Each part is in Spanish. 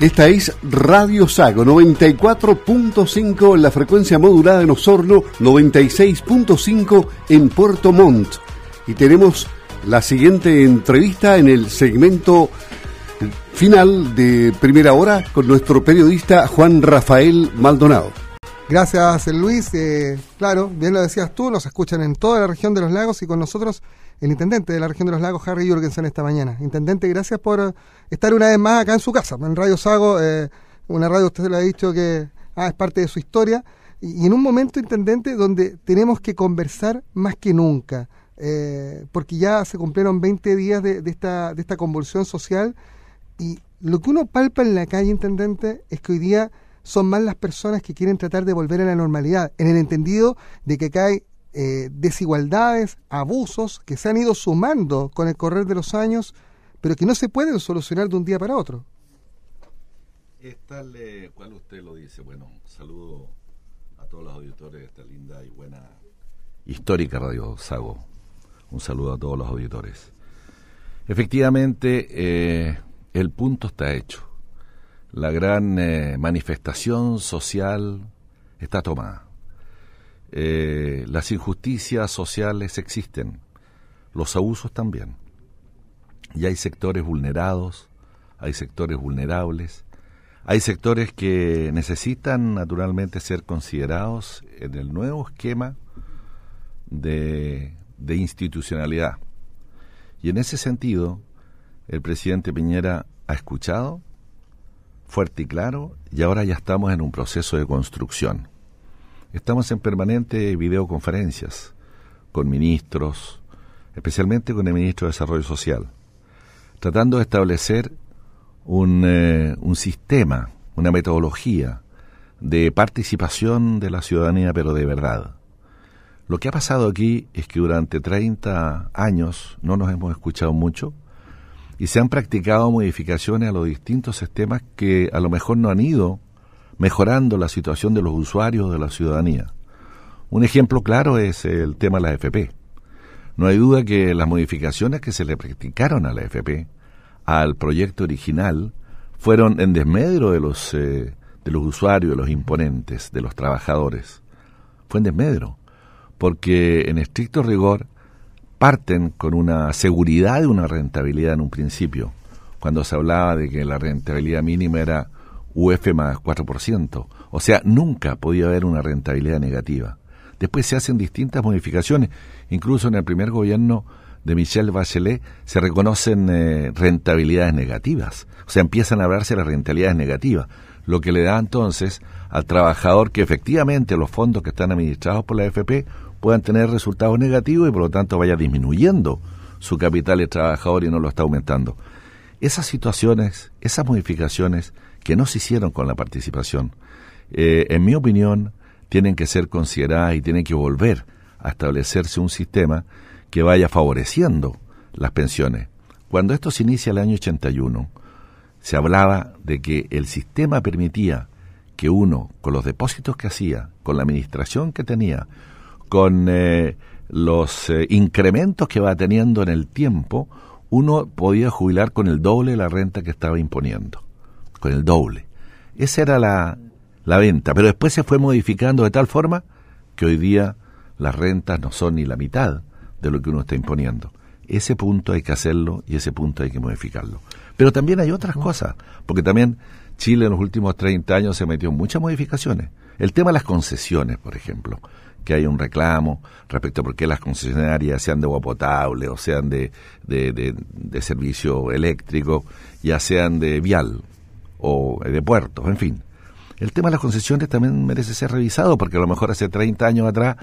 Esta es Radio Sago 94.5 en la frecuencia modulada en Osorno, 96.5 en Puerto Montt. Y tenemos la siguiente entrevista en el segmento final de primera hora con nuestro periodista Juan Rafael Maldonado. Gracias, Luis. Eh, claro, bien lo decías tú, nos escuchan en toda la región de los lagos y con nosotros el intendente de la región de los lagos, Harry Jurgensen, esta mañana. Intendente, gracias por estar una vez más acá en su casa, en Radio Sago, eh, una radio, usted le ha dicho que ah, es parte de su historia, y, en un momento, intendente, donde tenemos que conversar más que nunca, eh, porque ya se cumplieron 20 días de, esta, de esta convulsión social, y lo que uno palpa en la calle, intendente, es que hoy día son más las personas que quieren tratar de volver a la normalidad, en el entendido de que acá hay eh, desigualdades, abusos que se han ido sumando con el correr de los años, pero que no se pueden solucionar de un día para otro. Es tal cual usted lo dice. Bueno, saludo a todos los auditores de esta linda y buena histórica Radio Sago. Un saludo a todos los auditores. Efectivamente, eh, el punto está hecho. La gran eh, manifestación social está tomada. Eh, las injusticias sociales existen, los abusos también. Y hay sectores vulnerados, hay sectores vulnerables, hay sectores que necesitan naturalmente ser considerados en el nuevo esquema de, de institucionalidad. Y en ese sentido, el presidente Piñera ha escuchado fuerte y claro y ahora ya estamos en un proceso de construcción. Estamos en permanente videoconferencias con ministros, especialmente con el ministro de Desarrollo Social, tratando de establecer un, eh, un sistema, una metodología de participación de la ciudadanía, pero de verdad. Lo que ha pasado aquí es que durante 30 años no nos hemos escuchado mucho y se han practicado modificaciones a los distintos sistemas que a lo mejor no han ido mejorando la situación de los usuarios de la ciudadanía. Un ejemplo claro es el tema de la FP. No hay duda que las modificaciones que se le practicaron a la FP, al proyecto original, fueron en desmedro de los, eh, de los usuarios, de los imponentes, de los trabajadores. Fue en desmedro, porque en estricto rigor parten con una seguridad de una rentabilidad en un principio, cuando se hablaba de que la rentabilidad mínima era UF más 4%. O sea, nunca podía haber una rentabilidad negativa. Después se hacen distintas modificaciones. Incluso en el primer gobierno de Michel Bachelet se reconocen eh, rentabilidades negativas. O sea, empiezan a hablarse las rentabilidades negativas. Lo que le da entonces al trabajador que efectivamente los fondos que están administrados por la AFP puedan tener resultados negativos y por lo tanto vaya disminuyendo su capital de trabajador y no lo está aumentando. Esas situaciones, esas modificaciones que no se hicieron con la participación, eh, en mi opinión, tienen que ser consideradas y tienen que volver a establecerse un sistema que vaya favoreciendo las pensiones. Cuando esto se inicia el año 81, se hablaba de que el sistema permitía que uno, con los depósitos que hacía, con la administración que tenía, con eh, los eh, incrementos que va teniendo en el tiempo, uno podía jubilar con el doble de la renta que estaba imponiendo con el doble. Esa era la, la venta, pero después se fue modificando de tal forma que hoy día las rentas no son ni la mitad de lo que uno está imponiendo. Ese punto hay que hacerlo y ese punto hay que modificarlo. Pero también hay otras cosas, porque también Chile en los últimos 30 años se metió en muchas modificaciones. El tema de las concesiones, por ejemplo, que hay un reclamo respecto a por qué las concesionarias sean de agua potable o sean de, de, de, de servicio eléctrico, ya sean de vial, o de puertos, en fin. El tema de las concesiones también merece ser revisado porque a lo mejor hace 30 años atrás,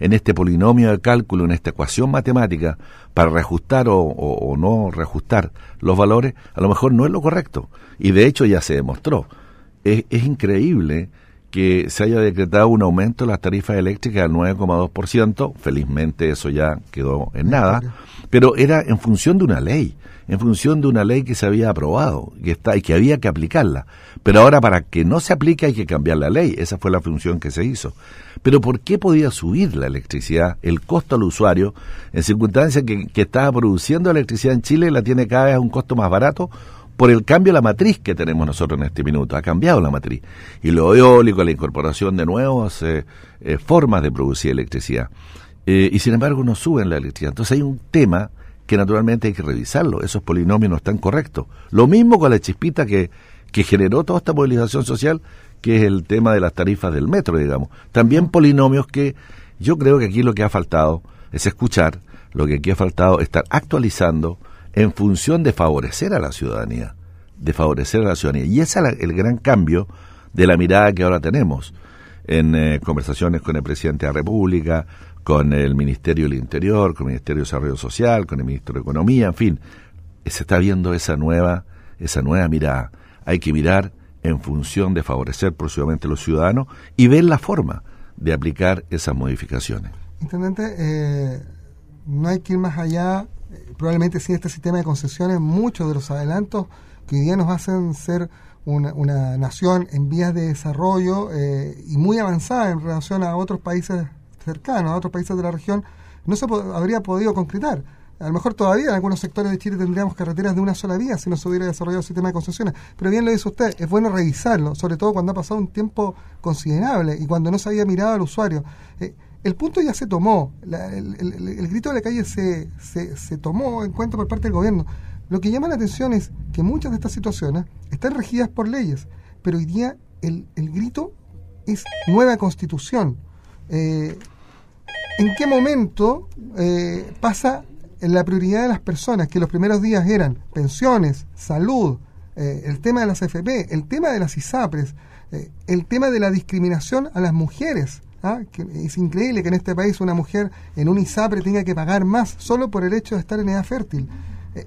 en este polinomio de cálculo, en esta ecuación matemática, para reajustar o, no reajustar los valores, a lo mejor no es lo correcto. Y de hecho ya se demostró. Es increíble que se haya decretado un aumento de las tarifas eléctricas al 9,2%, felizmente eso ya quedó en nada, pero era en función de una ley en función de una ley que se había aprobado que está, y que había que aplicarla. Pero ahora para que no se aplique hay que cambiar la ley. Esa fue la función que se hizo. Pero ¿por qué podía subir la electricidad, el costo al usuario, en circunstancias que, que estaba produciendo electricidad en Chile la tiene cada vez a un costo más barato? Por el cambio de la matriz que tenemos nosotros en este minuto. Ha cambiado la matriz. Y lo eólico, la incorporación de nuevas eh, formas de producir electricidad. Eh, y sin embargo no suben la electricidad. Entonces hay un tema que naturalmente hay que revisarlo. Esos polinomios no están correctos. Lo mismo con la chispita que, que generó toda esta movilización social, que es el tema de las tarifas del metro, digamos. También polinomios que yo creo que aquí lo que ha faltado es escuchar, lo que aquí ha faltado es estar actualizando en función de favorecer a la ciudadanía, de favorecer a la ciudadanía. Y ese es el gran cambio de la mirada que ahora tenemos en eh, conversaciones con el presidente de la República, con el Ministerio del Interior, con el Ministerio de Desarrollo Social, con el Ministro de Economía, en fin, se está viendo esa nueva, esa nueva mirada. Hay que mirar en función de favorecer próximamente a los ciudadanos y ver la forma de aplicar esas modificaciones. Intendente, eh, no hay que ir más allá, probablemente sin este sistema de concesiones, muchos de los adelantos que hoy día nos hacen ser una, una nación en vías de desarrollo eh, y muy avanzada en relación a otros países cercanos, a otros países de la región, no se habría podido concretar. A lo mejor todavía en algunos sectores de Chile tendríamos carreteras de una sola vía si no se hubiera desarrollado el sistema de concesiones. Pero bien lo dice usted, es bueno revisarlo, sobre todo cuando ha pasado un tiempo considerable y cuando no se había mirado al usuario. Eh, el punto ya se tomó, el, grito de la calle se, se, tomó en cuenta por parte del gobierno. Lo que llama la atención es que muchas de estas situaciones están regidas por leyes, pero hoy día el, el grito es nueva constitución. Eh, ¿En qué momento eh, pasa la prioridad de las personas, que los primeros días eran pensiones, salud, eh, el tema de las AFP, el tema de las ISAPRES, eh, el tema de la discriminación a las mujeres? ¿Ah? Que es increíble que en este país una mujer en un ISAPRE tenga que pagar más solo por el hecho de estar en edad fértil.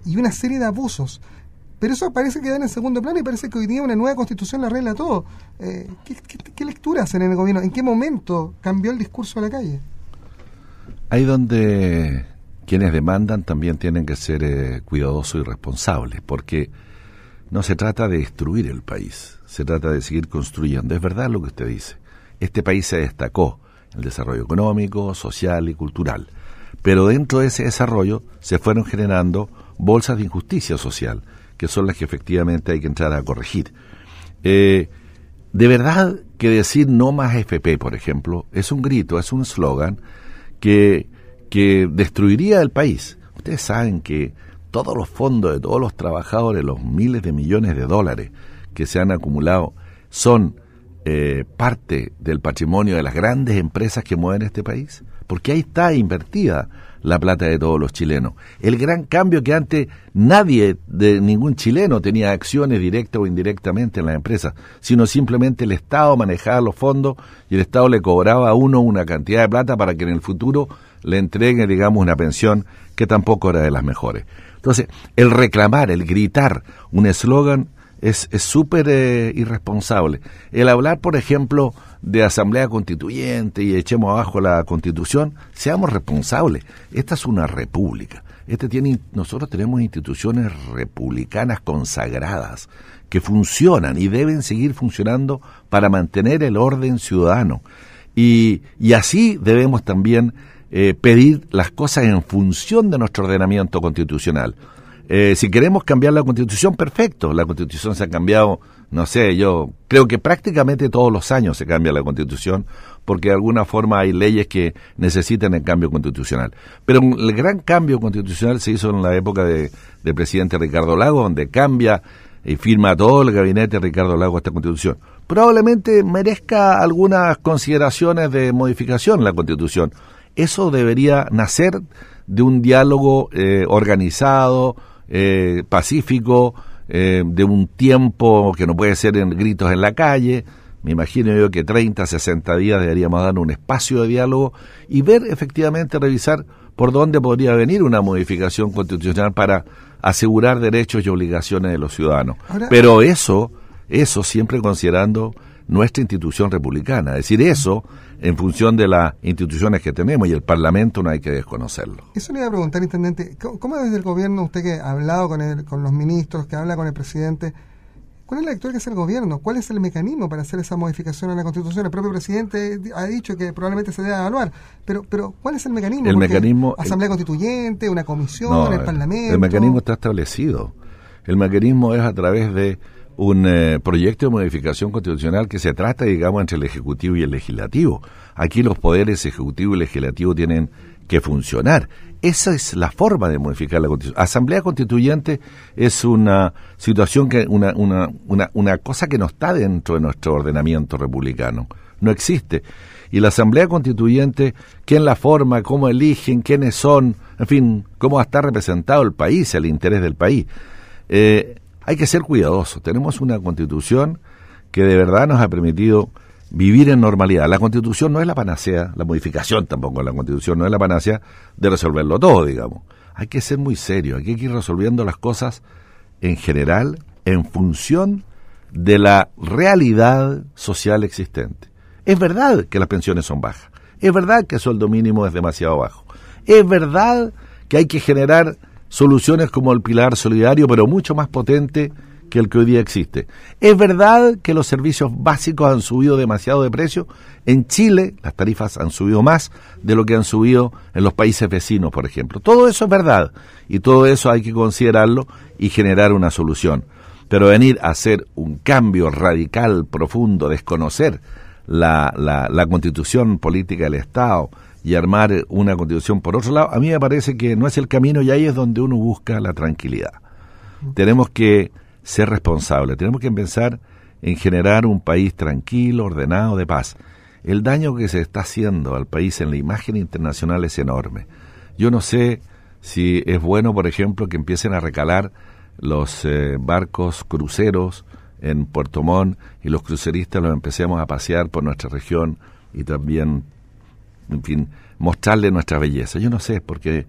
y una serie de abusos. Pero eso parece quedar en segundo plano y parece que hoy día una nueva constitución la arregla todo. ¿qué, qué lectura hacen en el gobierno? ¿En qué momento cambió el discurso de la calle? Ahí donde quienes demandan también tienen que ser eh, cuidadosos y responsables, porque no se trata de destruir el país, se trata de seguir construyendo. Es verdad lo que usted dice. Este país se destacó en el desarrollo económico, social y cultural, pero dentro de ese desarrollo se fueron generando bolsas de injusticia social, que son las que efectivamente hay que entrar a corregir. Eh, de verdad que decir no más FP, por ejemplo, es un grito, es un eslogan que, que destruiría el país. Ustedes saben que todos los fondos de todos los trabajadores, los miles de millones de dólares que se han acumulado, son eh, parte del patrimonio de las grandes empresas que mueven este país, porque ahí está invertida la plata de todos los chilenos. El gran cambio que antes nadie de ningún chileno tenía acciones directas o indirectamente en las empresas, sino simplemente el Estado manejaba los fondos y el Estado le cobraba a uno una cantidad de plata para que en el futuro le entregue, digamos, una pensión que tampoco era de las mejores. Entonces, el reclamar, el gritar un eslogan es súper eh, irresponsable. El hablar, por ejemplo, de asamblea constituyente y echemos abajo la constitución, seamos responsables. Esta es una república. Este tiene, nosotros tenemos instituciones republicanas consagradas que funcionan y deben seguir funcionando para mantener el orden ciudadano. Y, y así debemos también eh, pedir las cosas en función de nuestro ordenamiento constitucional. Eh, si queremos cambiar la constitución, perfecto. La constitución se ha cambiado, no sé, yo creo que prácticamente todos los años se cambia la constitución porque de alguna forma hay leyes que necesitan el cambio constitucional. Pero el gran cambio constitucional se hizo en la época de, del presidente Ricardo Lago, donde cambia y firma todo el gabinete de Ricardo Lago esta constitución. Probablemente merezca algunas consideraciones de modificación la constitución. Eso debería nacer de un diálogo eh, organizado, eh, pacífico, eh, de un tiempo que no puede ser en gritos en la calle. Me imagino yo que 30, 60 días deberíamos dar un espacio de diálogo y ver efectivamente, revisar por dónde podría venir una modificación constitucional para asegurar derechos y obligaciones de los ciudadanos. Pero eso, eso siempre considerando nuestra institución republicana. Es decir, eso en función de las instituciones que tenemos y el Parlamento no hay que desconocerlo. Eso le iba a preguntar, Intendente, ¿cómo desde el gobierno usted que ha hablado con, el, con los ministros, que habla con el presidente, cuál es la lectura que hace el gobierno? ¿Cuál es el mecanismo para hacer esa modificación en la Constitución? El propio presidente ha dicho que probablemente se debe evaluar, pero, pero ¿cuál es el mecanismo? El mecanismo... Asamblea Constituyente, una comisión, el Parlamento... El mecanismo está establecido El mecanismo es a través de un eh, proyecto de modificación constitucional que se trata, digamos, entre el Ejecutivo y el Legislativo. Aquí los poderes Ejecutivo y Legislativo tienen que funcionar. Esa es la forma de modificar la Constitución. Asamblea Constituyente es una situación que, una, una, una, una cosa que no está dentro de nuestro ordenamiento republicano. No existe. Y la Asamblea Constituyente, ¿quién la forma? ¿Cómo eligen? ¿Quiénes son? En fin, ¿cómo va a estar representado el país, el interés del país? Eh, hay que ser cuidadosos. Tenemos una constitución que de verdad nos ha permitido vivir en normalidad. La constitución no es la panacea, la modificación tampoco de la constitución no es la panacea de resolverlo todo, digamos. Hay que ser muy serio, hay que ir resolviendo las cosas en general en función de la realidad social existente. Es verdad que las pensiones son bajas, es verdad que el sueldo mínimo es demasiado bajo, es verdad que hay que generar soluciones como el pilar solidario, pero mucho más potente que el que hoy día existe. Es verdad que los servicios básicos han subido demasiado de precio. En Chile las tarifas han subido más de lo que han subido en los países vecinos, por ejemplo. Todo eso es verdad y todo eso hay que considerarlo y generar una solución. Pero venir a hacer un cambio radical, profundo, desconocer la, la, la constitución política del Estado, y armar una constitución por otro lado, a mí me parece que no es el camino y ahí es donde uno busca la tranquilidad. Tenemos que ser responsables, tenemos que pensar en generar un país tranquilo, ordenado, de paz. El daño que se está haciendo al país en la imagen internacional es enorme. Yo no sé si es bueno, por ejemplo, que empiecen a recalar los eh, barcos cruceros en Puerto Montt y los cruceristas los empecemos a pasear por nuestra región y también en fin, mostrarle nuestra belleza. Yo no sé, porque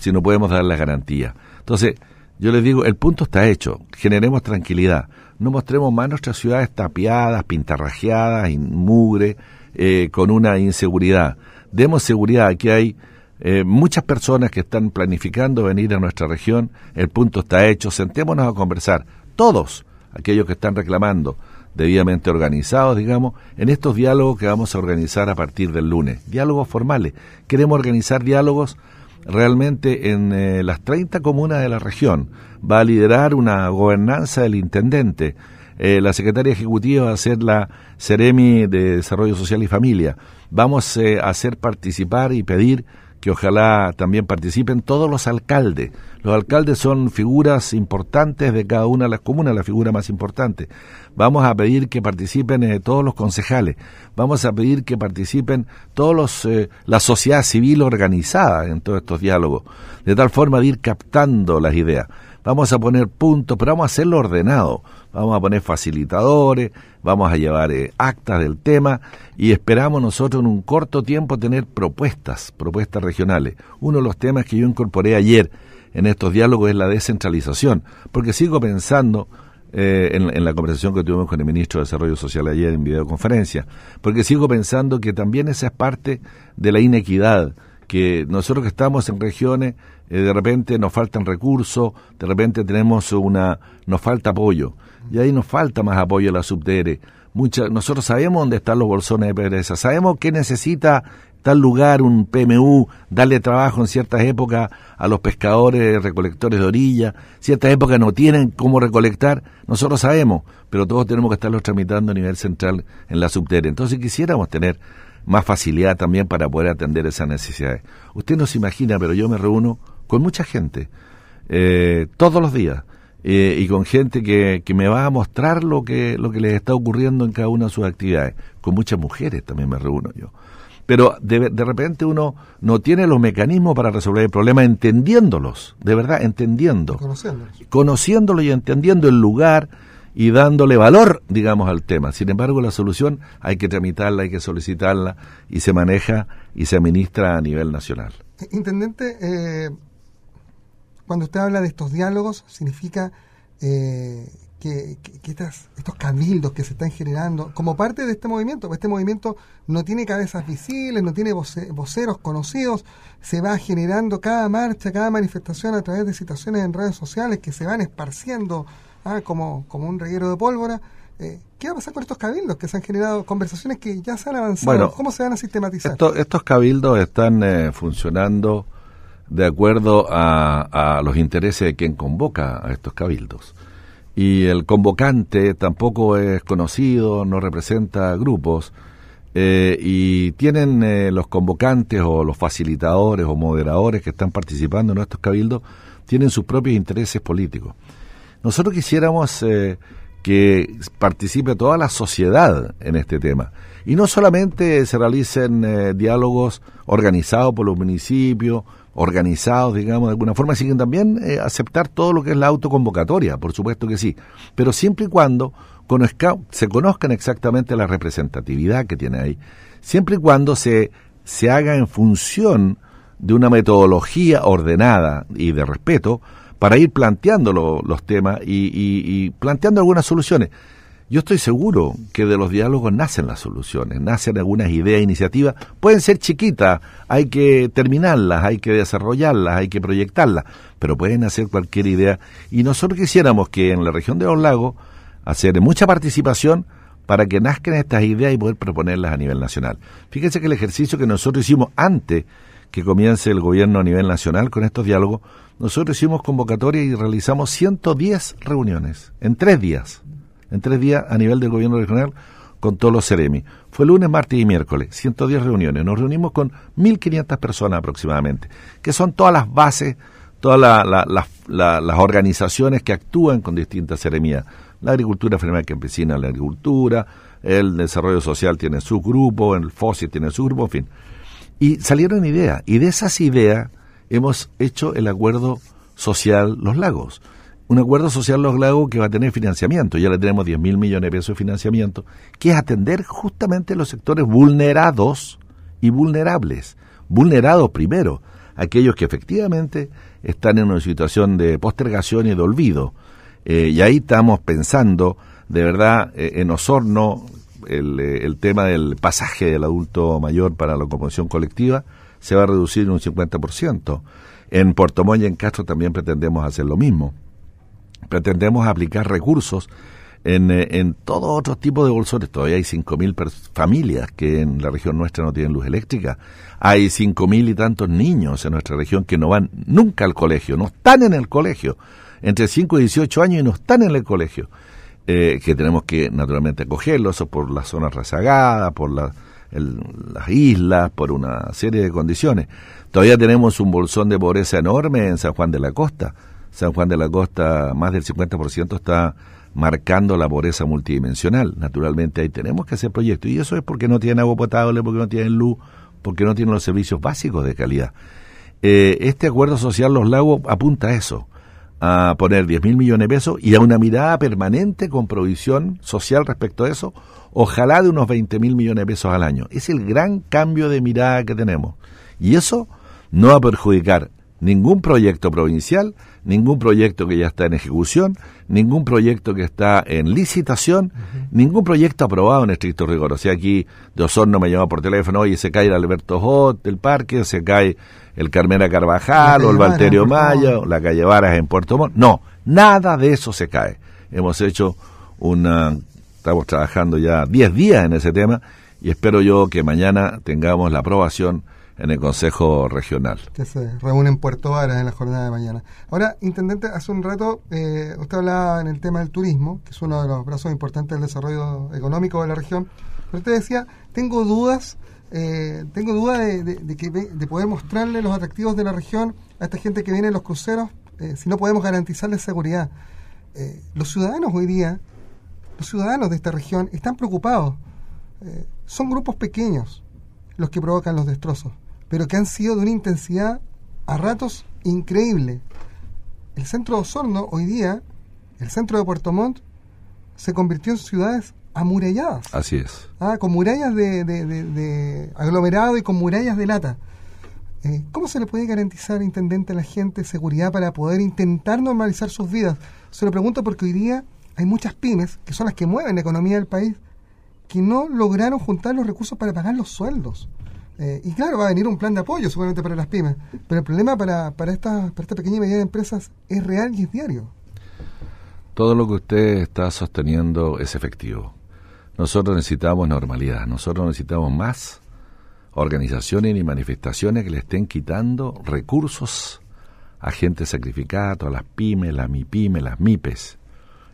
si no podemos dar la garantía. Entonces, yo les digo, el punto está hecho, generemos tranquilidad, no mostremos más nuestras ciudades tapiadas, pintarrajeadas, mugre, eh, con una inseguridad. Demos seguridad, aquí hay eh, muchas personas que están planificando venir a nuestra región, el punto está hecho, sentémonos a conversar, todos aquellos que están reclamando, debidamente organizados, digamos, en estos diálogos que vamos a organizar a partir del lunes. Diálogos formales. Queremos organizar diálogos realmente en eh, las 30 comunas de la región. Va a liderar una gobernanza del intendente. Eh, la secretaria ejecutiva va a ser la Ceremi de Desarrollo Social y Familia. Vamos eh, a hacer participar y pedir que ojalá también participen todos los alcaldes. Los alcaldes son figuras importantes de cada una de las comunas, la figura más importante. Vamos a pedir que participen eh, todos los concejales. Vamos a pedir que participen todos los eh, la sociedad civil organizada en todos estos diálogos, de tal forma de ir captando las ideas. Vamos a poner puntos, pero vamos a hacerlo ordenado. Vamos a poner facilitadores, vamos a llevar eh, actas del tema y esperamos nosotros en un corto tiempo tener propuestas, propuestas regionales. Uno de los temas que yo incorporé ayer en estos diálogos es la descentralización, porque sigo pensando eh, en, la conversación que tuvimos con el ministro de Desarrollo Social ayer en videoconferencia, porque sigo pensando que también esa es parte de la inequidad, que nosotros que estamos en regiones, eh, de repente nos faltan recursos, de repente tenemos una, nos falta apoyo, y ahí nos falta más apoyo a la subdere. Mucha, nosotros sabemos dónde están los bolsones de pereza, sabemos qué necesita tal lugar, un PMU, darle trabajo en ciertas épocas a los pescadores, recolectores de orilla, ciertas épocas no tienen cómo recolectar, nosotros sabemos, pero todos tenemos que estarlos tramitando a nivel central en la subterránea. Entonces quisiéramos tener más facilidad también para poder atender esas necesidades. Usted no se imagina, pero yo me reúno con mucha gente, eh, todos los días, eh, y con gente que, que me va a mostrar lo que, lo que les está ocurriendo en cada una de sus actividades. Con muchas mujeres también me reúno yo pero de, de, repente uno no tiene los mecanismos para resolver el problema entendiéndolos, de verdad, entendiendo. Conociéndolos. Conociéndolo y entendiendo el lugar y dándole valor, digamos, al tema. Sin embargo, la solución hay que tramitarla, hay que solicitarla y se maneja y se administra a nivel nacional. Intendente, eh, cuando usted habla de estos diálogos, significa eh, que, estos cabildos que se están generando como parte de este movimiento. Este movimiento no tiene cabezas visibles, no tiene voceros conocidos, se va generando cada marcha, cada manifestación a través de situaciones en redes sociales que se van esparciendo ah, como, como un reguero de pólvora. Eh, ¿Qué va a pasar con estos cabildos que se han generado? Conversaciones que ya se han avanzado. ¿Cómo se van a sistematizar? estos cabildos están eh, funcionando de acuerdo a, los intereses de quien convoca a estos cabildos. Y el convocante tampoco es conocido, no representa grupos, eh, y tienen eh, los convocantes o los facilitadores o moderadores que están participando en estos cabildos, tienen sus propios intereses políticos. Nosotros quisiéramos eh, que participe toda la sociedad en este tema. Y no solamente se realicen diálogos organizados por los municipios, organizados, digamos, de alguna forma, sino también eh, aceptar todo lo que es la autoconvocatoria, por supuesto que sí, pero siempre y cuando se conozcan exactamente la representatividad que tiene ahí, siempre y cuando se, se haga en función de una metodología ordenada y de respeto para ir planteando los temas y planteando algunas soluciones. Yo estoy seguro que de los diálogos nacen las soluciones, nacen algunas ideas, iniciativas, pueden ser chiquitas, hay que terminarlas, hay que desarrollarlas, hay que proyectarlas, pero pueden hacer cualquier idea. Y nosotros quisiéramos que en la región de los lagos hacer mucha participación para que nazcan estas ideas y poder proponerlas a nivel nacional. Fíjense que el ejercicio que nosotros hicimos antes que comience el gobierno a nivel nacional con estos diálogos, nosotros hicimos convocatoria y realizamos 110 reuniones en tres días en tres días a nivel del gobierno regional con todos los Ceremi. Fue lunes, martes y miércoles, 110 reuniones. Nos reunimos con 1.500 personas aproximadamente, que son todas las bases, todas las organizaciones que actúan con distintas seremías. La agricultura familiar campesina, la agricultura, el desarrollo social tiene su grupo, el FOSI tiene su grupo, en fin. Y salieron ideas, y de esas ideas hemos hecho el acuerdo social Los Lagos un acuerdo social Los Lagos que va a tener financiamiento, ya le tenemos 10 mil millones de pesos de financiamiento, que es atender justamente los sectores vulnerados y vulnerables. Vulnerados primero, aquellos que efectivamente están en una situación de postergación y de olvido. Eh, y ahí estamos pensando, de verdad, eh, en Osorno, el, eh, el, tema del pasaje del adulto mayor para la locomoción colectiva se va a reducir un 50%. En Puerto Montt y en Castro también pretendemos hacer lo mismo pretendemos aplicar recursos en, eh, en todo otro tipo de bolsones. Todavía hay 5.000 familias que en la región nuestra no tienen luz eléctrica. Hay 5.000 y tantos niños en nuestra región que no van nunca al colegio, no están en el colegio, entre 5 y 18 años y no están en el colegio. Eh, que tenemos que naturalmente acogerlos por las zonas rezagadas, por las islas, por una serie de condiciones. Todavía tenemos un bolsón de pobreza enorme en San Juan de la Costa San Juan de la Costa, más del 50% está marcando la pobreza multidimensional. Naturalmente ahí tenemos que hacer proyectos y eso es porque no tienen agua potable, porque no tienen luz, porque no tienen los servicios básicos de calidad. Eh, este acuerdo social Los Lagos apunta a eso, a poner 10 mil millones de pesos y a una mirada permanente con provisión social respecto a eso, ojalá de unos 20 mil millones de pesos al año. Es el gran cambio de mirada que tenemos. Y eso no va a perjudicar ningún proyecto provincial, ningún proyecto que ya está en ejecución, ningún proyecto que está en licitación, ningún proyecto aprobado en estricto rigor. O sea, aquí de Osorno me llamó por teléfono, oye, se cae el Alberto Hot del parque, se cae el Carmena Carvajal, o el Valterio Maya, o la calle Varas en Puerto Montt. No, nada de eso se cae. Hemos hecho una, estamos trabajando ya 10 días en ese tema y espero yo que mañana tengamos la aprobación en el Consejo Regional. Que se reúne en Puerto Varas en la jornada de mañana. Ahora, Intendente, hace un rato eh, usted hablaba en el tema del turismo, que es uno de los brazos importantes del desarrollo económico de la región, pero usted decía, tengo dudas, eh, tengo dudas de, que, de poder mostrarle los atractivos de la región a esta gente que viene en los cruceros, eh, si no podemos garantizarles seguridad. los ciudadanos hoy día, los ciudadanos de esta región están preocupados. son grupos pequeños los que provocan los destrozos pero que han sido de una intensidad a ratos increíble. El centro de Osorno, hoy día, el centro de Puerto Montt, se convirtió en ciudades amuralladas. Así es. Ah, con murallas de, aglomerado y con murallas de lata. Eh, ¿Cómo se le puede garantizar, intendente, a la gente seguridad para poder intentar normalizar sus vidas? Se lo pregunto porque hoy día hay muchas pymes, que son las que mueven la economía del país, que no lograron juntar los recursos para pagar los sueldos. Eh, y claro, va a venir un plan de apoyo seguramente para las pymes, pero el problema para, para, esta, para esta pequeña y mediana empresas es real y es diario. Todo lo que usted está sosteniendo es efectivo. Nosotros necesitamos normalidad, nosotros necesitamos más organizaciones ni manifestaciones que le estén quitando recursos a gente sacrificada, todas las pymes, las MIPYME, las MIPES,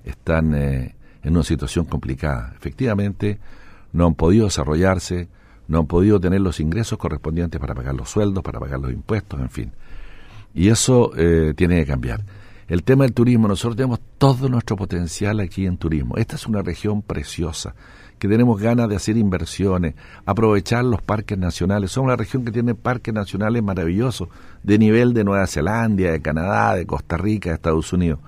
están eh, en una situación complicada. Efectivamente, no han podido desarrollarse, no han podido tener los ingresos correspondientes para pagar los sueldos, para pagar los impuestos, en fin. Y eso eh, tiene que cambiar. El tema del turismo, nosotros tenemos todo nuestro potencial aquí en turismo. Esta es una región preciosa, que tenemos ganas de hacer inversiones, aprovechar los parques nacionales. Somos una región que tiene parques nacionales maravillosos, de nivel de Nueva Zelanda, de Canadá, de Costa Rica, de Estados Unidos.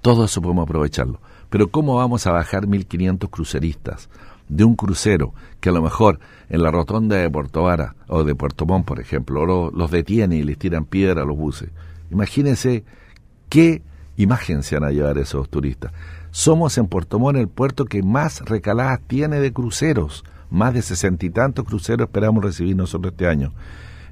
Todo eso podemos aprovecharlo. Pero ¿cómo vamos a bajar 1.500 cruceristas de un crucero que a lo mejor en la rotonda de Puerto Vara o de Puerto Montt, por ejemplo, los detienen y les tiran piedra a los buses? Imagínense qué imagen se van a llevar esos turistas. Somos en Puerto Montt el puerto que más recaladas tiene de cruceros. Más de sesenta y tantos cruceros esperamos recibir nosotros este año.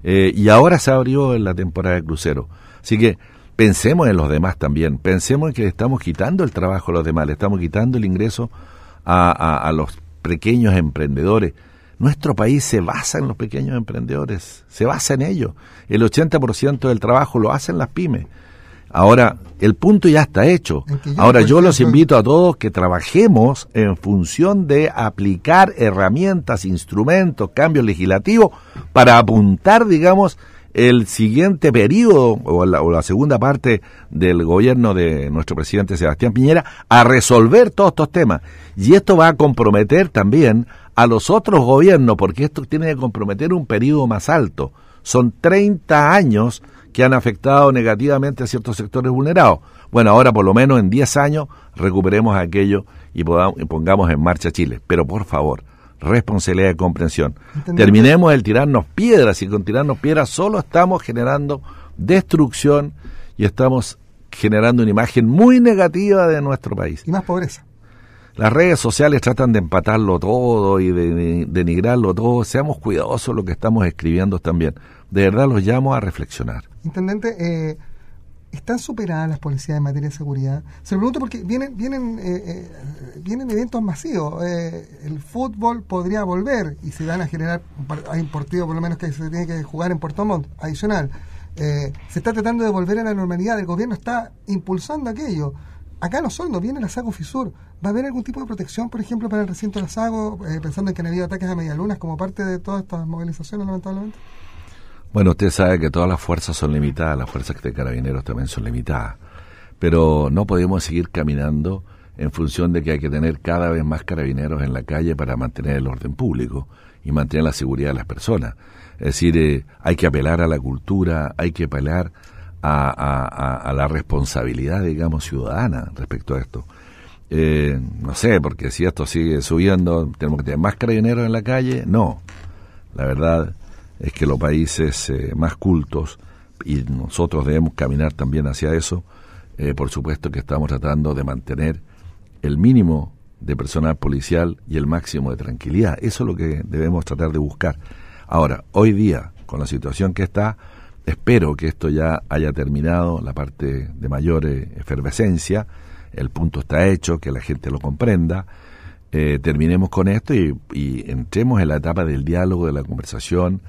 Eh, y ahora se abrió en la temporada de crucero. Así que pensemos en los demás también. Pensemos en que le estamos quitando el trabajo a los demás, le estamos quitando el ingreso a, los pequeños emprendedores. Nuestro país se basa en los pequeños emprendedores, se basa en ellos. El 80% del trabajo lo hacen las pymes. Ahora, el punto ya está hecho. Ahora yo los invito a todos que trabajemos en función de aplicar herramientas, instrumentos, cambios legislativos para apuntar, digamos, el siguiente periodo o la, segunda parte del gobierno de nuestro presidente Sebastián Piñera a resolver todos estos temas. Y esto va a comprometer también a los otros gobiernos, porque esto tiene que comprometer un periodo más alto. Son 30 años que han afectado negativamente a ciertos sectores vulnerados. Bueno, ahora por lo menos en 10 años recuperemos aquello y, podamos, y pongamos en marcha Chile. Pero por favor, responsabilidad de comprensión. Terminemos el tirarnos piedras y con tirarnos piedras solo estamos generando destrucción y estamos generando una imagen muy negativa de nuestro país. Y más pobreza. Las redes sociales tratan de empatarlo todo y de, denigrarlo todo. Seamos cuidadosos lo que estamos escribiendo también. De verdad los llamo a reflexionar. Intendente, eh, ¿Están superadas las policías en materia de seguridad? Se lo pregunto porque vienen, vienen, eh, eh, vienen eventos masivos. Eh, el fútbol podría volver y se van a generar, hay un partido por lo menos que se tiene que jugar en Puerto Montt, adicional. se está tratando de volver a la normalidad, el gobierno está impulsando aquello. Acá no solo viene la Sago Fisur. ¿Va a haber algún tipo de protección, por ejemplo, para el recinto de la Sago, pensando en que han habido ataques a medialunas como parte de todas estas movilizaciones, lamentablemente? Bueno, usted sabe que todas las fuerzas son limitadas, las fuerzas de carabineros también son limitadas, pero no podemos seguir caminando en función de que hay que tener cada vez más carabineros en la calle para mantener el orden público y mantener la seguridad de las personas. Es decir, eh, hay que apelar a la cultura, hay que apelar a, la responsabilidad, digamos, ciudadana respecto a esto. Eh, no sé, porque si esto sigue subiendo, tenemos que tener más carabineros en la calle. No, la verdad es que los países eh, más cultos, y nosotros debemos caminar también hacia eso, eh, por supuesto que estamos tratando de mantener el mínimo de personal policial y el máximo de tranquilidad. Eso es lo que debemos tratar de buscar. Ahora, hoy día, con la situación que está, espero que esto ya haya terminado, la parte de mayor eh, efervescencia, el punto está hecho, que la gente lo comprenda, terminemos con esto y, y, entremos en la etapa del diálogo, de la conversación,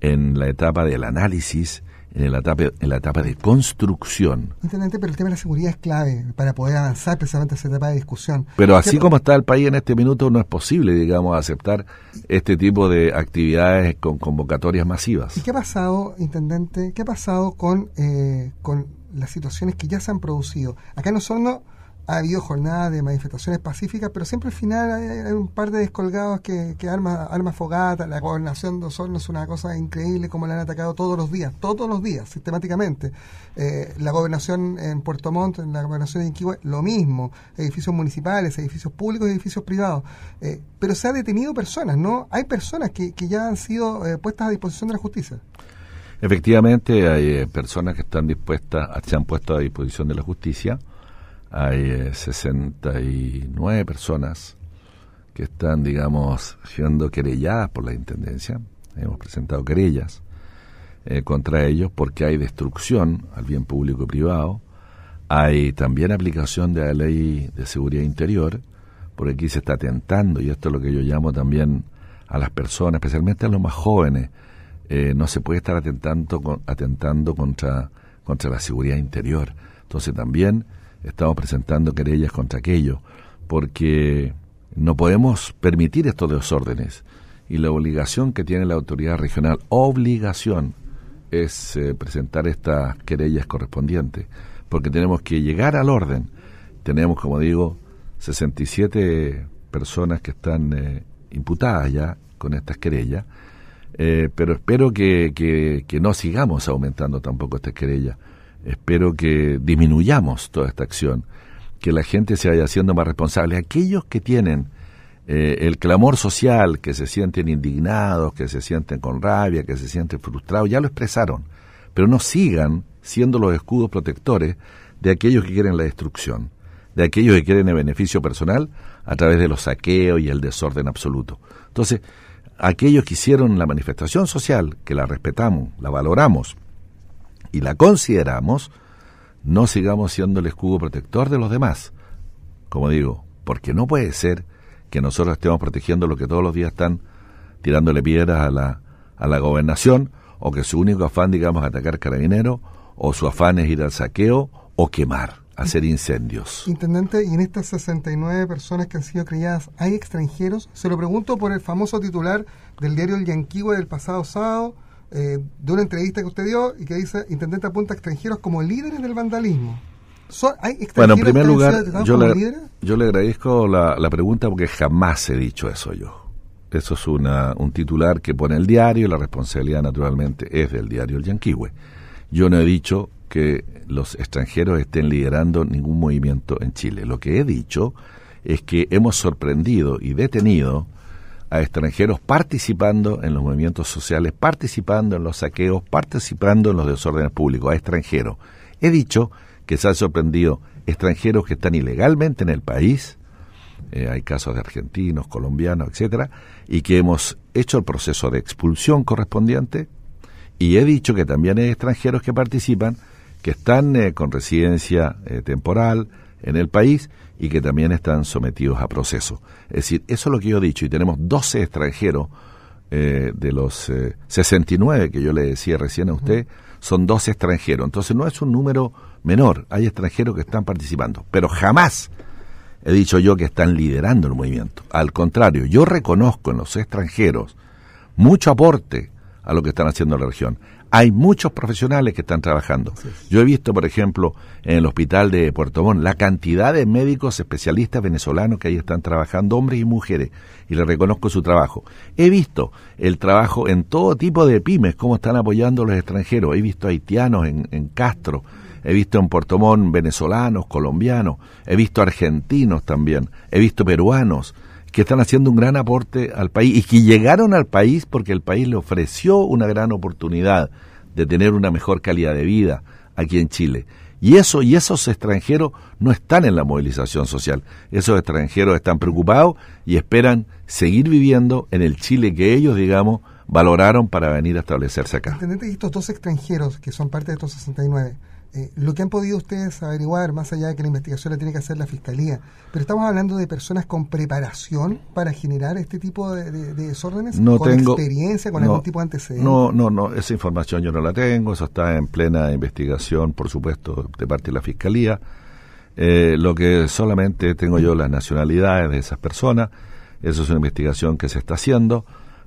en la etapa del análisis, en la etapa, en la etapa de construcción. Intendente, pero el tema de la seguridad es clave para poder avanzar precisamente esa etapa de discusión. Pero así como está el país en este minuto, no es posible, digamos, aceptar este tipo de actividades con convocatorias masivas. ¿Y qué ha pasado, Intendente? ¿Qué ha pasado con, eh, con las situaciones que ya se han producido? Acá en Osorno ha habido jornadas de manifestaciones pacíficas, pero siempre al final hay, un par de descolgados que, que arma, arma fogata. La gobernación de Osorno es una cosa increíble como la han atacado todos los días, todos los días, sistemáticamente. Eh, la gobernación en Puerto Montt, en la gobernación de Inquihue, lo mismo. Edificios municipales, edificios públicos edificios privados. Eh, pero se ha detenido personas, ¿no? Hay personas que, que ya han sido eh, puestas a disposición de la justicia. Efectivamente, hay personas que están dispuestas, se han puesto a disposición de la justicia hay 69 eh, personas que están, digamos, siendo querelladas por la Intendencia. Hemos presentado querellas eh, contra ellos porque hay destrucción al bien público y privado. Hay también aplicación de la ley de seguridad interior, porque aquí se está atentando, y esto es lo que yo llamo también a las personas, especialmente a los más jóvenes. Eh, no se puede estar atentando, atentando contra la seguridad interior. Entonces también estamos presentando querellas contra aquello, porque no podemos permitir estos desórdenes. Y la obligación que tiene la autoridad regional, obligación, es eh, presentar estas querellas correspondientes, porque tenemos que llegar al orden. Tenemos, como digo, 67 personas que están eh, imputadas ya con estas querellas, eh, pero espero que, que, no sigamos aumentando tampoco estas querellas. Espero que disminuyamos toda esta acción, que la gente se vaya haciendo más responsable. Aquellos que tienen eh, el clamor social, que se sienten indignados, que se sienten con rabia, que se sienten frustrados, ya lo expresaron, pero no sigan siendo los escudos protectores de aquellos que quieren la destrucción, de aquellos que quieren el beneficio personal a través de los saqueos y el desorden absoluto. Entonces, aquellos que hicieron la manifestación social, que la respetamos, la valoramos y la consideramos, no sigamos siendo el escudo protector de los demás. Como digo, porque no puede ser que nosotros estemos protegiendo lo que todos los días están tirándole piedras a la, a la gobernación, o que su único afán, digamos, es atacar carabineros, o su afán es ir al saqueo o quemar hacer incendios. Intendente, y en estas 69 personas que han sido criadas, ¿hay extranjeros? Se lo pregunto por el famoso titular del diario El Yanquihue del pasado sábado, eh, de una entrevista que usted dio y que dice, Intendente apunta a extranjeros como líderes del vandalismo. ¿Hay bueno, en primer lugar, yo le, yo le agradezco la, la pregunta porque jamás he dicho eso yo. Eso es una, un titular que pone el diario y la responsabilidad naturalmente es del diario El Yanquihue. Yo no he dicho que los extranjeros estén liderando ningún movimiento en Chile. Lo que he dicho es que hemos sorprendido y detenido a extranjeros participando en los movimientos sociales, participando en los saqueos, participando en los desórdenes públicos, a extranjeros. He dicho que se han sorprendido extranjeros que están ilegalmente en el país, eh, hay casos de argentinos, colombianos, etcétera, y que hemos hecho el proceso de expulsión correspondiente, y he dicho que también hay extranjeros que participan que están eh, con residencia eh, temporal en el país y que también están sometidos a proceso. Es decir, eso es lo que yo he dicho y tenemos 12 extranjeros eh, de los 69 que yo le decía recién a usted, son 12 extranjeros. Entonces no es un número menor, hay extranjeros que están participando, pero jamás he dicho yo que están liderando el movimiento. Al contrario, yo reconozco en los extranjeros mucho aporte a lo que están haciendo en la región hay muchos profesionales que están trabajando. Yo he visto, por ejemplo, en el hospital de Puerto Montt, la cantidad de médicos especialistas venezolanos que ahí están trabajando, hombres y mujeres, y les reconozco su trabajo. He visto el trabajo en todo tipo de pymes, cómo están apoyando a los extranjeros. He visto haitianos en, en Castro, he visto en Puerto Montt venezolanos, colombianos, he visto argentinos también, he visto peruanos que están haciendo un gran aporte al país y que llegaron al país porque el país le ofreció una gran oportunidad de tener una mejor calidad de vida aquí en Chile. Y eso y esos extranjeros no están en la movilización social. Esos extranjeros están preocupados y esperan seguir viviendo en el Chile que ellos, digamos, valoraron para venir a establecerse acá. Intendente, estos dos extranjeros que son parte de estos 69, eh, lo que han podido ustedes averiguar, más allá de que la investigación la tiene que hacer la Fiscalía, pero estamos hablando de personas con preparación para generar este tipo de, desórdenes, no con tengo, experiencia, con algún tipo de antecedentes. No, no, no, esa información yo no la tengo, eso está en plena investigación, por supuesto, de parte de la Fiscalía. Eh, lo que solamente tengo yo las nacionalidades de esas personas, eso es una investigación que se está haciendo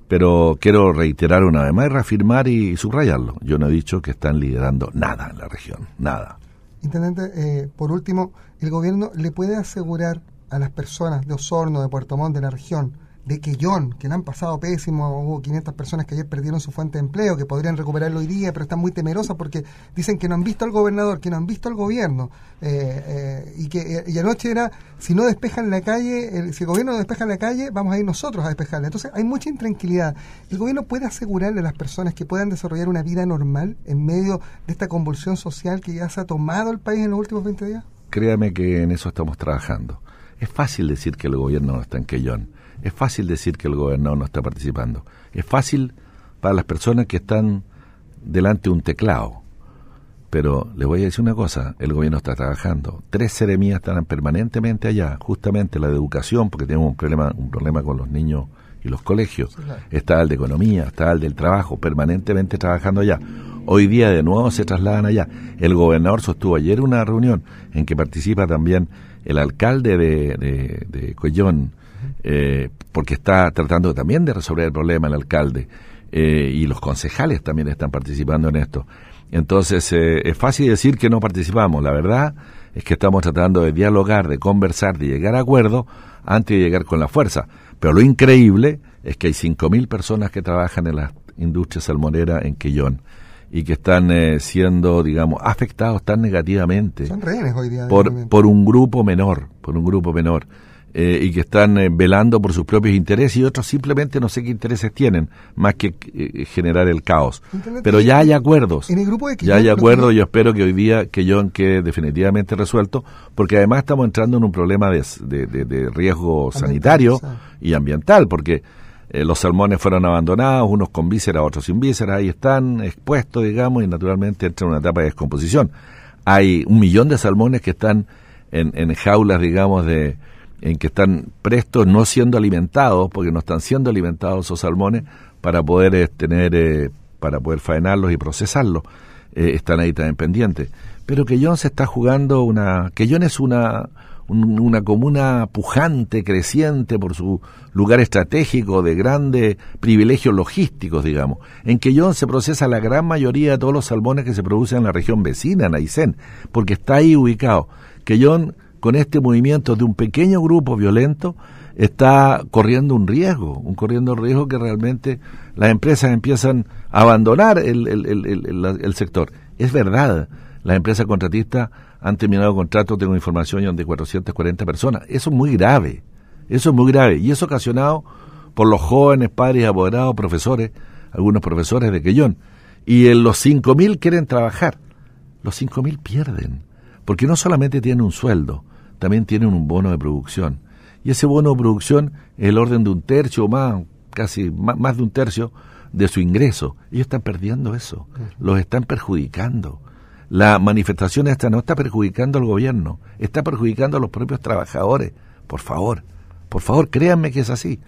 pero quiero reiterar una vez más reafirmar y subrayarlo. Yo no he dicho que están liderando nada en la región, nada. Intendente, eh, por último, ¿el gobierno le puede asegurar a las personas de Osorno, de Puerto Montt, de la región, de Quellón, que le han pasado pésimo, hubo 500 personas que ayer perdieron su fuente de empleo, que podrían recuperarlo hoy día, pero están muy temerosas porque dicen que no han visto al gobernador, que no han visto al gobierno, eh, eh, y que y anoche era, si no despejan la calle, si el gobierno no despeja la calle, vamos a ir nosotros a despejarla. Entonces hay mucha intranquilidad. ¿El gobierno puede asegurarle a las personas que puedan desarrollar una vida normal en medio de esta convulsión social que ya se ha tomado el país en los últimos 20 días? Créame que en eso estamos trabajando. Es fácil decir que el gobierno no está en Quellón es fácil decir que el gobernador no está participando. Es fácil para las personas que están delante de un teclado. Pero les voy a decir una cosa, el gobierno está trabajando. Tres seremías están permanentemente allá, justamente la de educación, porque tenemos un problema, un problema con los niños y los colegios. Está el de economía, está el del trabajo, permanentemente trabajando allá. Hoy día de nuevo se trasladan allá. El gobernador sostuvo ayer una reunión en que participa también el alcalde de, de, de Collón, eh, porque está tratando también de resolver el problema el alcalde, eh, y los concejales también están participando en esto. Entonces, eh, es fácil decir que no participamos. La verdad es que estamos tratando de dialogar, de conversar, de llegar a acuerdo antes de llegar con la fuerza. Pero lo increíble es que hay 5.000 personas que trabajan en la industria salmonera en Quillón y que están eh, siendo, digamos, afectados tan negativamente Son rehenes hoy día. por, por un grupo menor, por un grupo menor, eh, y que están eh, velando por sus propios intereses y otros simplemente no sé qué intereses tienen, más que eh, generar el caos. Pero ya hay acuerdos. En el grupo de Ya hay acuerdos, yo espero que hoy día que yo quede definitivamente resuelto, porque además estamos entrando en un problema de, de- de- de riesgo sanitario y ambiental, porque eh, los salmones fueron abandonados, unos con vísceras, otros sin vísceras, ahí están expuestos, digamos, y naturalmente entran en una etapa de descomposición. Hay un millón de salmones que están en, en jaulas, digamos, de en que están prestos no siendo alimentados, porque no están siendo alimentados esos salmones para poder eh, tener, eh, para poder faenarlos y procesarlos. Eh, están ahí también pendientes. Pero Quellón se está jugando una... Quellón es una, un- una comuna pujante, creciente por su lugar estratégico de grandes privilegios logísticos, digamos. En Quellón se procesa la gran mayoría de todos los salmones que se producen en la región vecina, en Aysén, porque está ahí ubicado. Quellón, con este movimiento de un pequeño grupo violento, está corriendo un riesgo, un corriendo riesgo que realmente las empresas empiezan a abandonar el, el- el- el- sector. Es verdad, las empresas contratistas han terminado contratos, tengo información, de 440 personas. Eso es muy grave, eso es muy grave. Y eso ocasionado por los jóvenes padres, apoderados, profesores, algunos profesores de Quellón. Y en los 5.000 quieren trabajar. Los 5.000 pierden, porque no solamente tienen un sueldo, también tienen un bono de producción. Y ese bono de producción es el orden de un tercio o más, casi más, de un tercio de su ingreso. Ellos están perdiendo eso, los están perjudicando. La manifestación esta no está perjudicando al gobierno, está perjudicando a los propios trabajadores. Por favor, por favor, créanme que es así.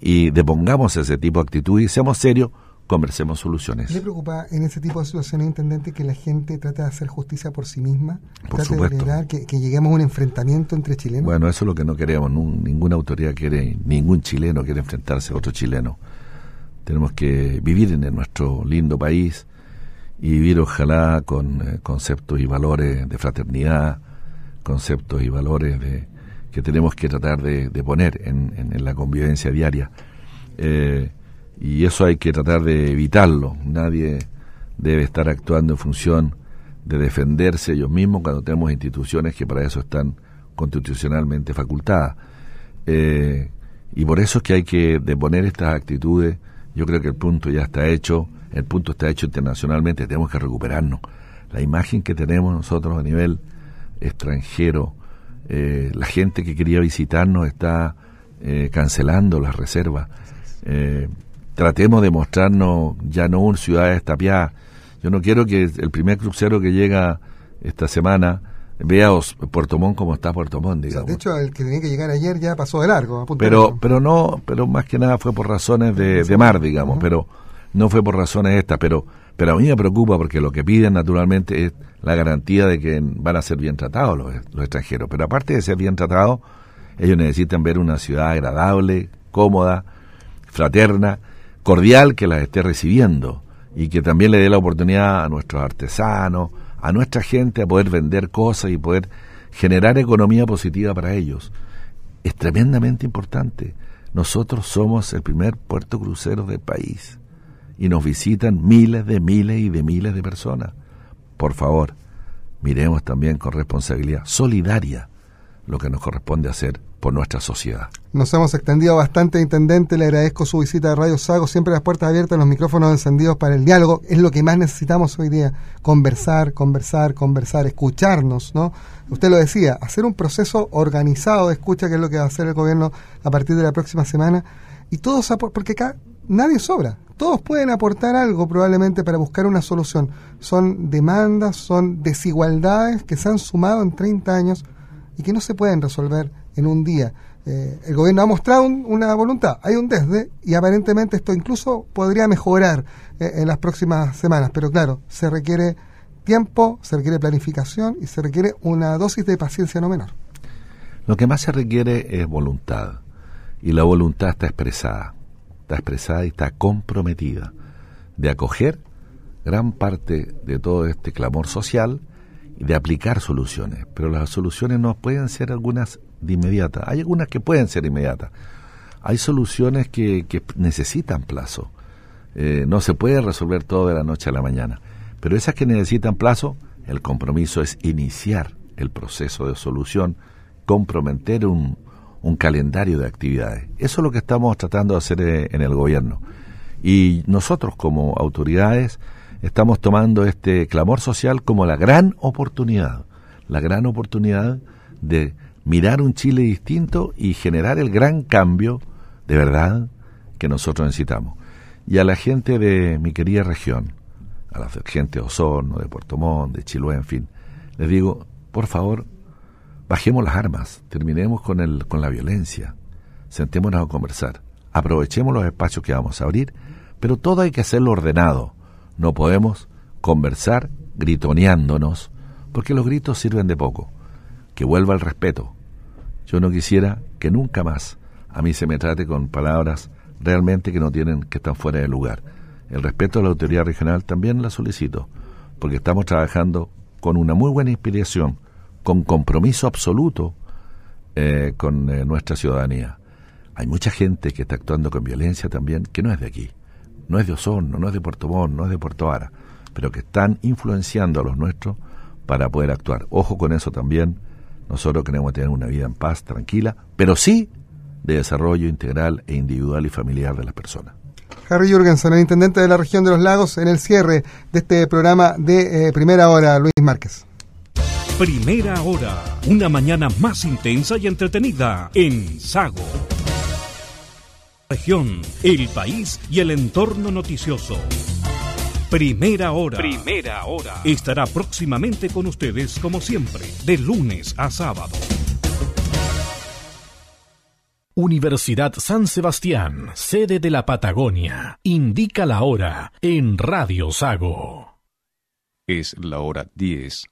Y depongamos ese tipo de actitud y seamos serios, conversemos soluciones. ¿Le preocupa en ese tipo de situaciones, intendente, que la gente trate de hacer justicia por sí misma? Por trate supuesto. de lograr que, que lleguemos a un enfrentamiento entre chilenos. Bueno, eso es lo que no queremos. Ninguna autoridad quiere, ningún chileno quiere enfrentarse a otro chileno. Tenemos que vivir en nuestro lindo país y vivir ojalá con eh, conceptos y valores de fraternidad, conceptos y valores de, que tenemos que tratar de, de poner en, en- en la convivencia diaria. Eh, y eso hay que tratar de evitarlo. Nadie debe estar actuando en función de defenderse ellos mismos cuando tenemos instituciones que para eso están constitucionalmente facultadas. Eh, y por eso es que hay que deponer estas actitudes. Yo creo que el punto ya está hecho, el punto está hecho internacionalmente, tenemos que recuperarnos. La imagen que tenemos nosotros a nivel extranjero, eh, la gente que quería visitarnos está eh, cancelando las reservas. Eh, tratemos de mostrarnos ya no un ciudad estapiada. Yo no quiero que el primer crucero que llega esta semana vea Os- Puerto Montt como está Puerto Montt, O sea, digamos. de hecho, el que tenía que llegar ayer ya pasó de largo. a pero pero no pero más que nada fue por razones de, de mar digamos pero no fue por razones estas pero pero a mí me preocupa porque lo que piden naturalmente es la garantía de que van a ser bien tratados los, los extranjeros pero aparte de ser bien tratados ellos necesitan ver una ciudad agradable cómoda fraterna cordial que las esté recibiendo y que también le dé la oportunidad a nuestros artesanos a nuestra gente a poder vender cosas y poder generar economía positiva para ellos es tremendamente importante. Nosotros somos el primer puerto crucero del país y nos visitan miles de miles y de miles de personas. Por favor, miremos también con responsabilidad solidaria lo que nos corresponde hacer por nuestra sociedad. Nos hemos extendido bastante, intendente. Le agradezco su visita a Radio Sago. Siempre las puertas abiertas, los micrófonos encendidos para el diálogo. Es lo que más necesitamos hoy día. Conversar, conversar, conversar, escucharnos, ¿no? Usted lo decía, hacer un proceso organizado de escucha, que es lo que va a hacer el gobierno a partir de la próxima semana. Y todos, porque acá nadie sobra. Todos pueden aportar algo probablemente para buscar una solución. Son demandas, son desigualdades que se han sumado en 30 años y que no se pueden resolver en un día. Eh, el gobierno ha mostrado una voluntad, hay un desde y aparentemente esto incluso podría mejorar eh, en las próximas semanas, pero claro, se requiere tiempo, se requiere planificación y se requiere una dosis de paciencia no menor. Lo que más se requiere es voluntad y la voluntad está expresada, está expresada y está comprometida de acoger gran parte de todo este clamor social de aplicar soluciones, pero las soluciones no pueden ser algunas de inmediata. Hay algunas que pueden ser inmediatas. Hay soluciones que, necesitan plazo. Eh, no se puede resolver todo de la noche a la mañana. Pero esas que necesitan plazo, el compromiso es iniciar el proceso de solución, comprometer un, un calendario de actividades. Eso es lo que estamos tratando de hacer eh, en el gobierno. Y nosotros como autoridades estamos tomando este clamor social como la gran oportunidad, la gran oportunidad de mirar un Chile distinto y generar el gran cambio de verdad que nosotros necesitamos. Y a la gente de mi querida región, a la gente de Osorno, de Puerto Montt, de Chiloé, en fin, les digo, por favor, bajemos las armas, terminemos con, el, con la violencia, sentémonos a conversar, aprovechemos los espacios que vamos a abrir, pero todo hay que hacerlo ordenado. No podemos conversar gritoneándonos, porque los gritos sirven de poco que vuelva el respeto. Yo no quisiera que nunca más a mí se me trate con palabras realmente que no tienen, que están fuera de lugar. El respeto a la autoridad regional también la solicito, porque estamos trabajando con una muy buena inspiración, con compromiso absoluto eh, con eh, nuestra ciudadanía. Hay mucha gente que está actuando con violencia también, que no es de aquí, no es de Osorno, no es de Puerto Montt, no es de Puerto Vara, pero que están influenciando a los nuestros para poder actuar. Ojo con eso también, nosotros queremos tener una vida en paz, tranquila, pero sí de desarrollo integral e individual y familiar de las personas. Harry Jürgensen, el intendente de la región de los lagos, en el cierre de este programa de eh, Primera Hora, Luis Márquez. Primera Hora, una mañana más intensa y entretenida en Sago. Región, el país y el entorno noticioso. Primera hora. Primera hora. Estará próximamente con ustedes como siempre, de lunes a sábado. Universidad San Sebastián, sede de la Patagonia, indica la hora en Radio Sago. Es la hora 10